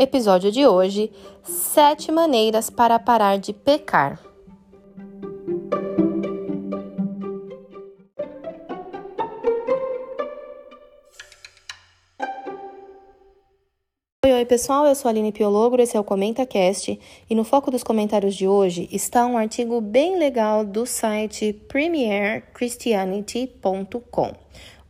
Episódio de hoje: Sete maneiras para parar de pecar. Oi, oi pessoal, eu sou a Aline Piologro, esse é o ComentaCast e no foco dos comentários de hoje está um artigo bem legal do site premierchristianity.com.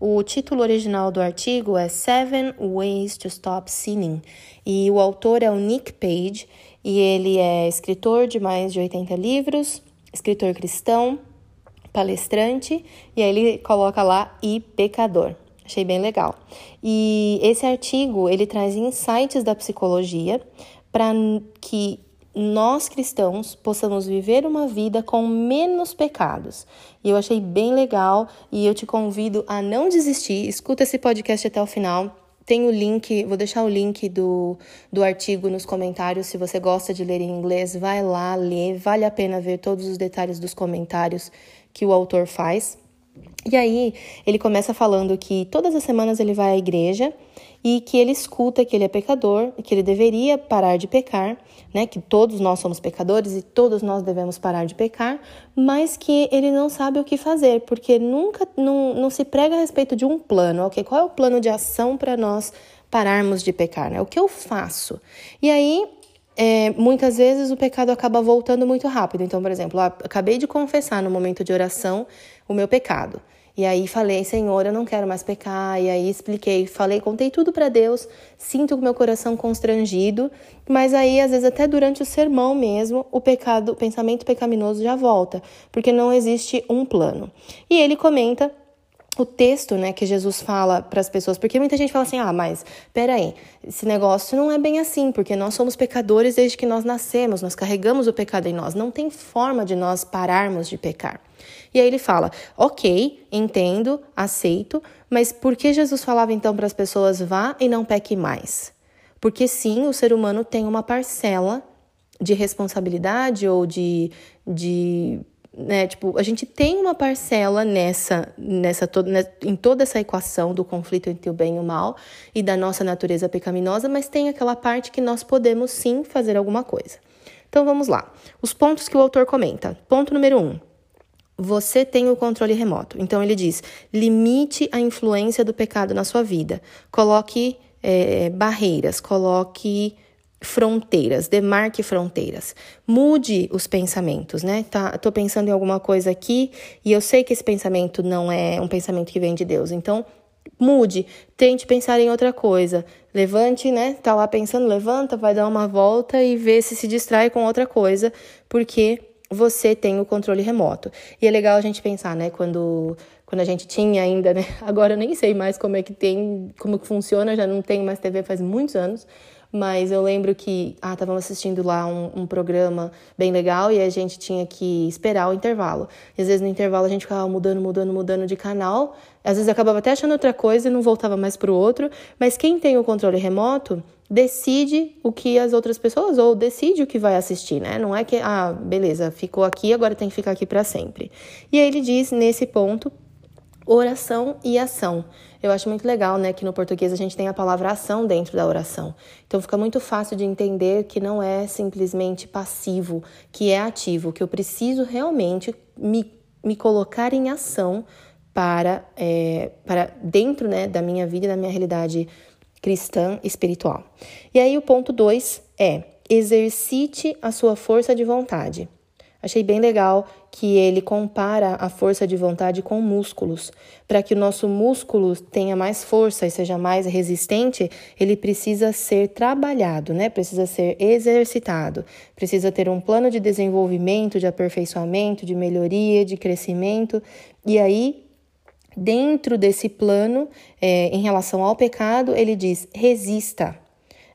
O título original do artigo é Seven Ways to Stop Sinning e o autor é o Nick Page e ele é escritor de mais de 80 livros, escritor cristão, palestrante e aí ele coloca lá e pecador. Achei bem legal. E esse artigo ele traz insights da psicologia para que nós cristãos possamos viver uma vida com menos pecados. E eu achei bem legal e eu te convido a não desistir. Escuta esse podcast até o final. Tem o link, vou deixar o link do, do artigo nos comentários. Se você gosta de ler em inglês, vai lá ler. Vale a pena ver todos os detalhes dos comentários que o autor faz. E aí, ele começa falando que todas as semanas ele vai à igreja e que ele escuta que ele é pecador que ele deveria parar de pecar, né? Que todos nós somos pecadores e todos nós devemos parar de pecar, mas que ele não sabe o que fazer, porque nunca não, não se prega a respeito de um plano, ok? Qual é o plano de ação para nós pararmos de pecar, né? O que eu faço? E aí é, muitas vezes o pecado acaba voltando muito rápido. Então, por exemplo, acabei de confessar no momento de oração o meu pecado. E aí falei, Senhor, eu não quero mais pecar. E aí expliquei, falei, contei tudo para Deus. Sinto o meu coração constrangido, mas aí às vezes até durante o sermão mesmo, o pecado, o pensamento pecaminoso já volta, porque não existe um plano. E ele comenta o texto, né, que Jesus fala para as pessoas, porque muita gente fala assim: "Ah, mas peraí, esse negócio não é bem assim, porque nós somos pecadores desde que nós nascemos, nós carregamos o pecado em nós, não tem forma de nós pararmos de pecar". E aí ele fala: "OK, entendo, aceito, mas por que Jesus falava então para as pessoas vá e não peque mais?" Porque sim, o ser humano tem uma parcela de responsabilidade ou de, de né? Tipo, a gente tem uma parcela nessa, nessa toda, né, em toda essa equação do conflito entre o bem e o mal e da nossa natureza pecaminosa, mas tem aquela parte que nós podemos sim fazer alguma coisa. Então vamos lá. Os pontos que o autor comenta. Ponto número um. Você tem o controle remoto. Então ele diz: limite a influência do pecado na sua vida. Coloque é, barreiras, coloque fronteiras, demarque fronteiras. Mude os pensamentos, né? Tá, tô pensando em alguma coisa aqui e eu sei que esse pensamento não é um pensamento que vem de Deus. Então, mude, tente pensar em outra coisa. Levante, né? Tá lá pensando, levanta, vai dar uma volta e vê se se distrai com outra coisa, porque você tem o controle remoto. E é legal a gente pensar, né, quando quando a gente tinha ainda, né? Agora eu nem sei mais como é que tem, como que funciona, já não tenho mais TV faz muitos anos, mas eu lembro que, ah, assistindo lá um, um, programa bem legal e a gente tinha que esperar o intervalo. E às vezes no intervalo a gente ficava mudando, mudando, mudando de canal. Às vezes acabava até achando outra coisa e não voltava mais para o outro. Mas quem tem o controle remoto decide o que as outras pessoas ou decide o que vai assistir, né? Não é que, ah, beleza, ficou aqui, agora tem que ficar aqui para sempre. E aí ele diz nesse ponto oração e ação. Eu acho muito legal, né, que no português a gente tem a palavra ação dentro da oração. Então fica muito fácil de entender que não é simplesmente passivo, que é ativo, que eu preciso realmente me, me colocar em ação para, é, para dentro né, da minha vida, da minha realidade cristã espiritual. E aí o ponto 2 é exercite a sua força de vontade. Achei bem legal que ele compara a força de vontade com músculos. Para que o nosso músculo tenha mais força e seja mais resistente, ele precisa ser trabalhado, né? Precisa ser exercitado. Precisa ter um plano de desenvolvimento, de aperfeiçoamento, de melhoria, de crescimento. E aí, dentro desse plano, é, em relação ao pecado, ele diz: resista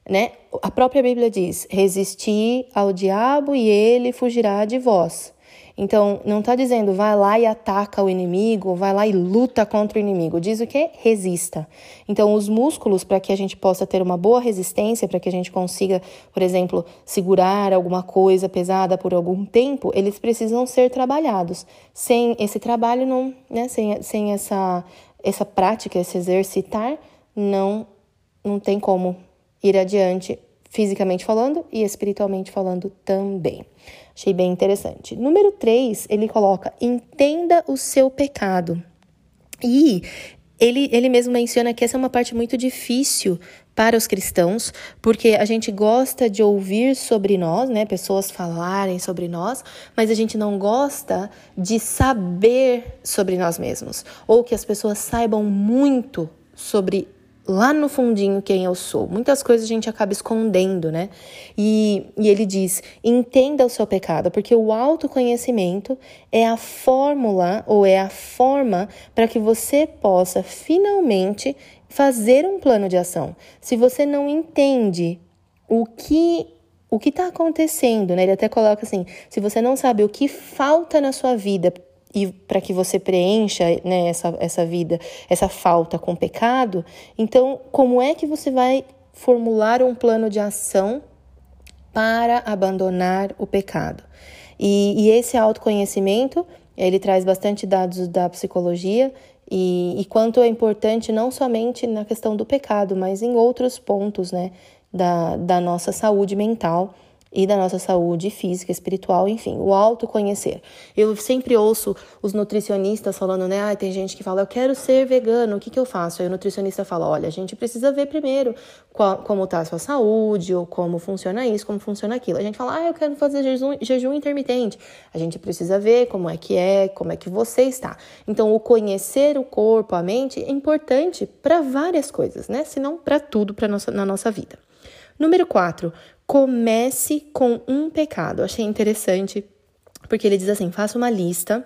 né? A própria Bíblia diz: resistir ao diabo e ele fugirá de vós. Então, não está dizendo vai lá e ataca o inimigo, vai lá e luta contra o inimigo. Diz o que? Resista. Então, os músculos, para que a gente possa ter uma boa resistência, para que a gente consiga, por exemplo, segurar alguma coisa pesada por algum tempo, eles precisam ser trabalhados. Sem esse trabalho, não, né? sem, sem essa, essa prática, esse exercitar, não, não tem como ir adiante fisicamente falando e espiritualmente falando também. Achei bem interessante. Número 3, ele coloca: entenda o seu pecado. E ele, ele mesmo menciona que essa é uma parte muito difícil para os cristãos, porque a gente gosta de ouvir sobre nós, né? Pessoas falarem sobre nós, mas a gente não gosta de saber sobre nós mesmos, ou que as pessoas saibam muito sobre lá no fundinho quem eu sou. Muitas coisas a gente acaba escondendo, né? E, e ele diz: entenda o seu pecado, porque o autoconhecimento é a fórmula ou é a forma para que você possa finalmente fazer um plano de ação. Se você não entende o que o que está acontecendo, né? Ele até coloca assim: se você não sabe o que falta na sua vida e para que você preencha né, essa, essa vida, essa falta com pecado, então como é que você vai formular um plano de ação para abandonar o pecado? E, e esse autoconhecimento, ele traz bastante dados da psicologia e, e, quanto é importante não somente na questão do pecado, mas em outros pontos né, da, da nossa saúde mental e da nossa saúde física, espiritual, enfim, o autoconhecer. Eu sempre ouço os nutricionistas falando, né? Ah, tem gente que fala, eu quero ser vegano, o que, que eu faço? Aí o nutricionista fala, olha, a gente precisa ver primeiro qual, como está a sua saúde, ou como funciona isso, como funciona aquilo. A gente fala, ah, eu quero fazer jejum, jejum intermitente. A gente precisa ver como é que é, como é que você está. Então, o conhecer o corpo, a mente, é importante para várias coisas, né? Se não para tudo pra nossa, na nossa vida. Número 4, comece com um pecado. Achei interessante porque ele diz assim: faça uma lista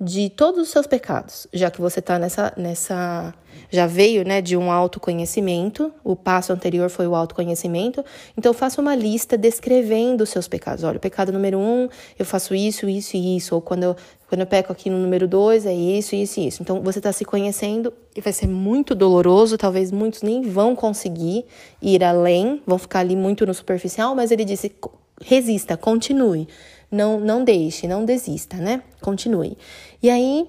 de todos os seus pecados, já que você está nessa, nessa. Já veio né, de um autoconhecimento, o passo anterior foi o autoconhecimento, então faça uma lista descrevendo os seus pecados. Olha, o pecado número um, eu faço isso, isso e isso, ou quando eu, quando eu peco aqui no número dois, é isso, isso e isso. Então você está se conhecendo e vai ser muito doloroso, talvez muitos nem vão conseguir ir além, vão ficar ali muito no superficial, mas ele disse: resista, continue não, não deixe, não desista, né? Continue. E aí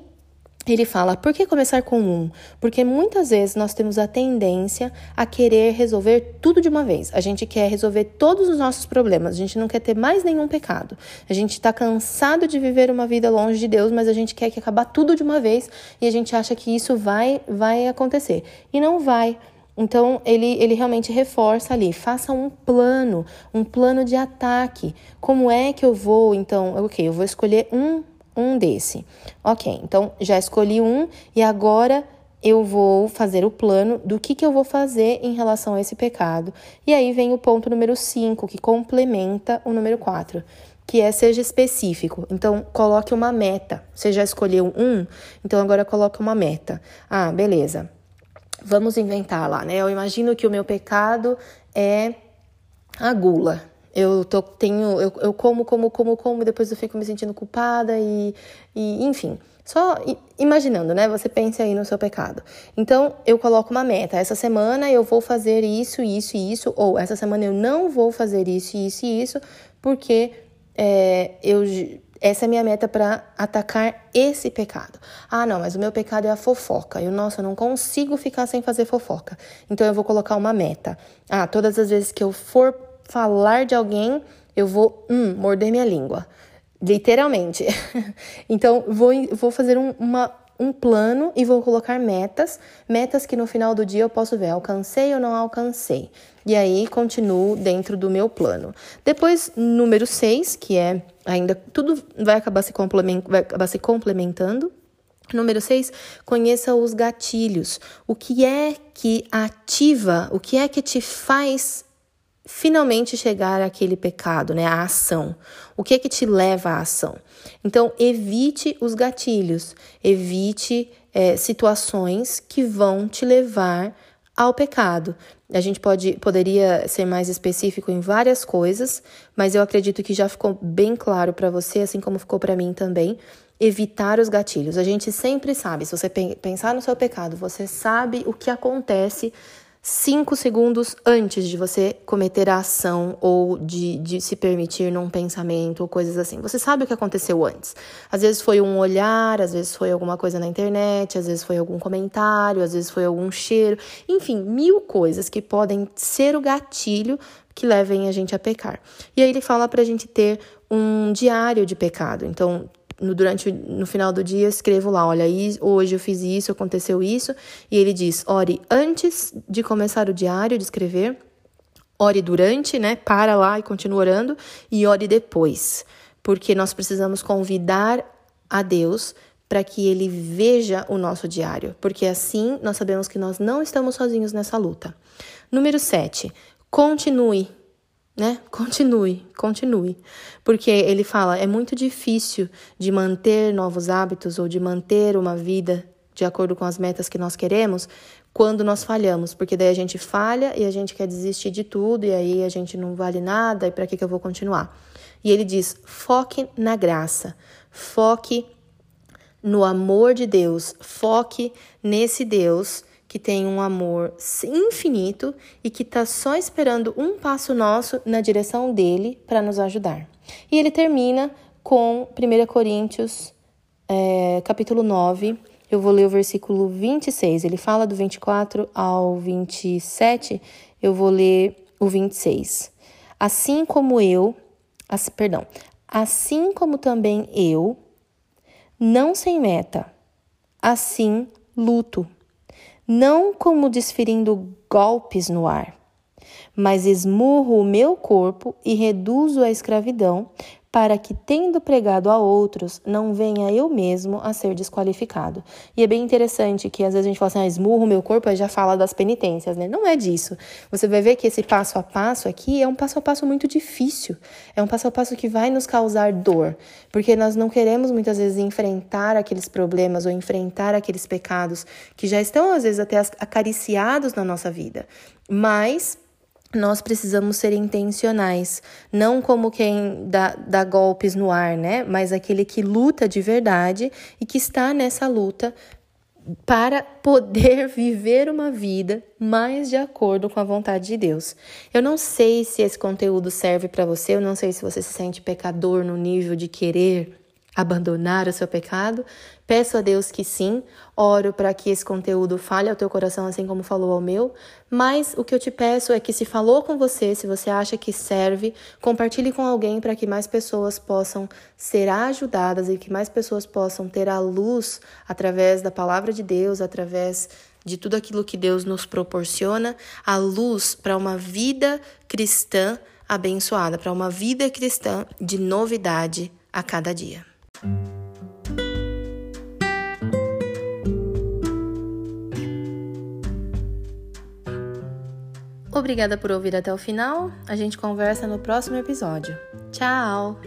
ele fala: por que começar com um? Porque muitas vezes nós temos a tendência a querer resolver tudo de uma vez. A gente quer resolver todos os nossos problemas, a gente não quer ter mais nenhum pecado. A gente está cansado de viver uma vida longe de Deus, mas a gente quer que acabar tudo de uma vez e a gente acha que isso vai, vai acontecer. E não vai. Então, ele, ele realmente reforça ali, faça um plano, um plano de ataque. Como é que eu vou, então, ok, eu vou escolher um, um desse. Ok, então já escolhi um e agora eu vou fazer o plano do que, que eu vou fazer em relação a esse pecado. E aí vem o ponto número 5, que complementa o número 4 que é seja específico. Então, coloque uma meta. Você já escolheu um, então agora coloque uma meta. Ah, beleza. Vamos inventar lá, né? Eu imagino que o meu pecado é a gula. Eu tô, tenho, eu, eu como, como, como, como, e depois eu fico me sentindo culpada e, e enfim. Só imaginando, né? Você pensa aí no seu pecado. Então, eu coloco uma meta. Essa semana eu vou fazer isso, isso e isso. Ou essa semana eu não vou fazer isso, isso e isso, porque é, eu essa é a minha meta para atacar esse pecado. Ah, não, mas o meu pecado é a fofoca. Eu, nossa, eu não consigo ficar sem fazer fofoca. Então eu vou colocar uma meta. Ah, todas as vezes que eu for falar de alguém, eu vou hum, morder minha língua. Literalmente. então, vou, vou fazer um, uma, um plano e vou colocar metas, metas que no final do dia eu posso ver, alcancei ou não alcancei. E aí continuo dentro do meu plano. Depois, número 6, que é ainda tudo vai acabar se, vai acabar se complementando. Número 6, conheça os gatilhos. O que é que ativa, o que é que te faz finalmente chegar àquele pecado, né? A ação. O que é que te leva à ação? Então, evite os gatilhos, evite é, situações que vão te levar ao pecado. A gente pode, poderia ser mais específico em várias coisas, mas eu acredito que já ficou bem claro para você, assim como ficou para mim também, evitar os gatilhos. A gente sempre sabe, se você pensar no seu pecado, você sabe o que acontece cinco segundos antes de você cometer a ação ou de, de se permitir num pensamento ou coisas assim. Você sabe o que aconteceu antes. Às vezes foi um olhar, às vezes foi alguma coisa na internet, às vezes foi algum comentário, às vezes foi algum cheiro, enfim, mil coisas que podem ser o gatilho que levem a gente a pecar. E aí ele fala para a gente ter um diário de pecado. Então, no, durante no final do dia escrevo lá, olha, hoje eu fiz isso, aconteceu isso, e ele diz: ore antes de começar o diário de escrever, ore durante, né? Para lá e continua orando, e ore depois, porque nós precisamos convidar a Deus para que ele veja o nosso diário, porque assim nós sabemos que nós não estamos sozinhos nessa luta. Número 7. Continue né? Continue, continue. Porque ele fala, é muito difícil de manter novos hábitos ou de manter uma vida de acordo com as metas que nós queremos quando nós falhamos, porque daí a gente falha e a gente quer desistir de tudo e aí a gente não vale nada e para que que eu vou continuar? E ele diz: foque na graça, foque no amor de Deus, foque nesse Deus que tem um amor infinito e que está só esperando um passo nosso na direção dele para nos ajudar. E ele termina com 1 Coríntios, é, capítulo 9. Eu vou ler o versículo 26. Ele fala do 24 ao 27. Eu vou ler o 26. Assim como eu, as, perdão, assim como também eu, não sem meta, assim luto não como desferindo golpes no ar, mas esmurro o meu corpo e reduzo a escravidão, para que, tendo pregado a outros, não venha eu mesmo a ser desqualificado. E é bem interessante que às vezes a gente fala assim, ah, esmurro meu corpo, aí já fala das penitências, né? Não é disso. Você vai ver que esse passo a passo aqui é um passo a passo muito difícil. É um passo a passo que vai nos causar dor, porque nós não queremos muitas vezes enfrentar aqueles problemas ou enfrentar aqueles pecados que já estão às vezes até acariciados na nossa vida. Mas nós precisamos ser intencionais, não como quem dá, dá, golpes no ar, né? Mas aquele que luta de verdade e que está nessa luta para poder viver uma vida mais de acordo com a vontade de Deus. Eu não sei se esse conteúdo serve para você, eu não sei se você se sente pecador no nível de querer abandonar o seu pecado? Peço a Deus que sim, oro para que esse conteúdo fale ao teu coração assim como falou ao meu, mas o que eu te peço é que se falou com você, se você acha que serve, compartilhe com alguém para que mais pessoas possam ser ajudadas e que mais pessoas possam ter a luz através da palavra de Deus, através de tudo aquilo que Deus nos proporciona, a luz para uma vida cristã abençoada, para uma vida cristã de novidade a cada dia. Obrigada por ouvir até o final. A gente conversa no próximo episódio. Tchau!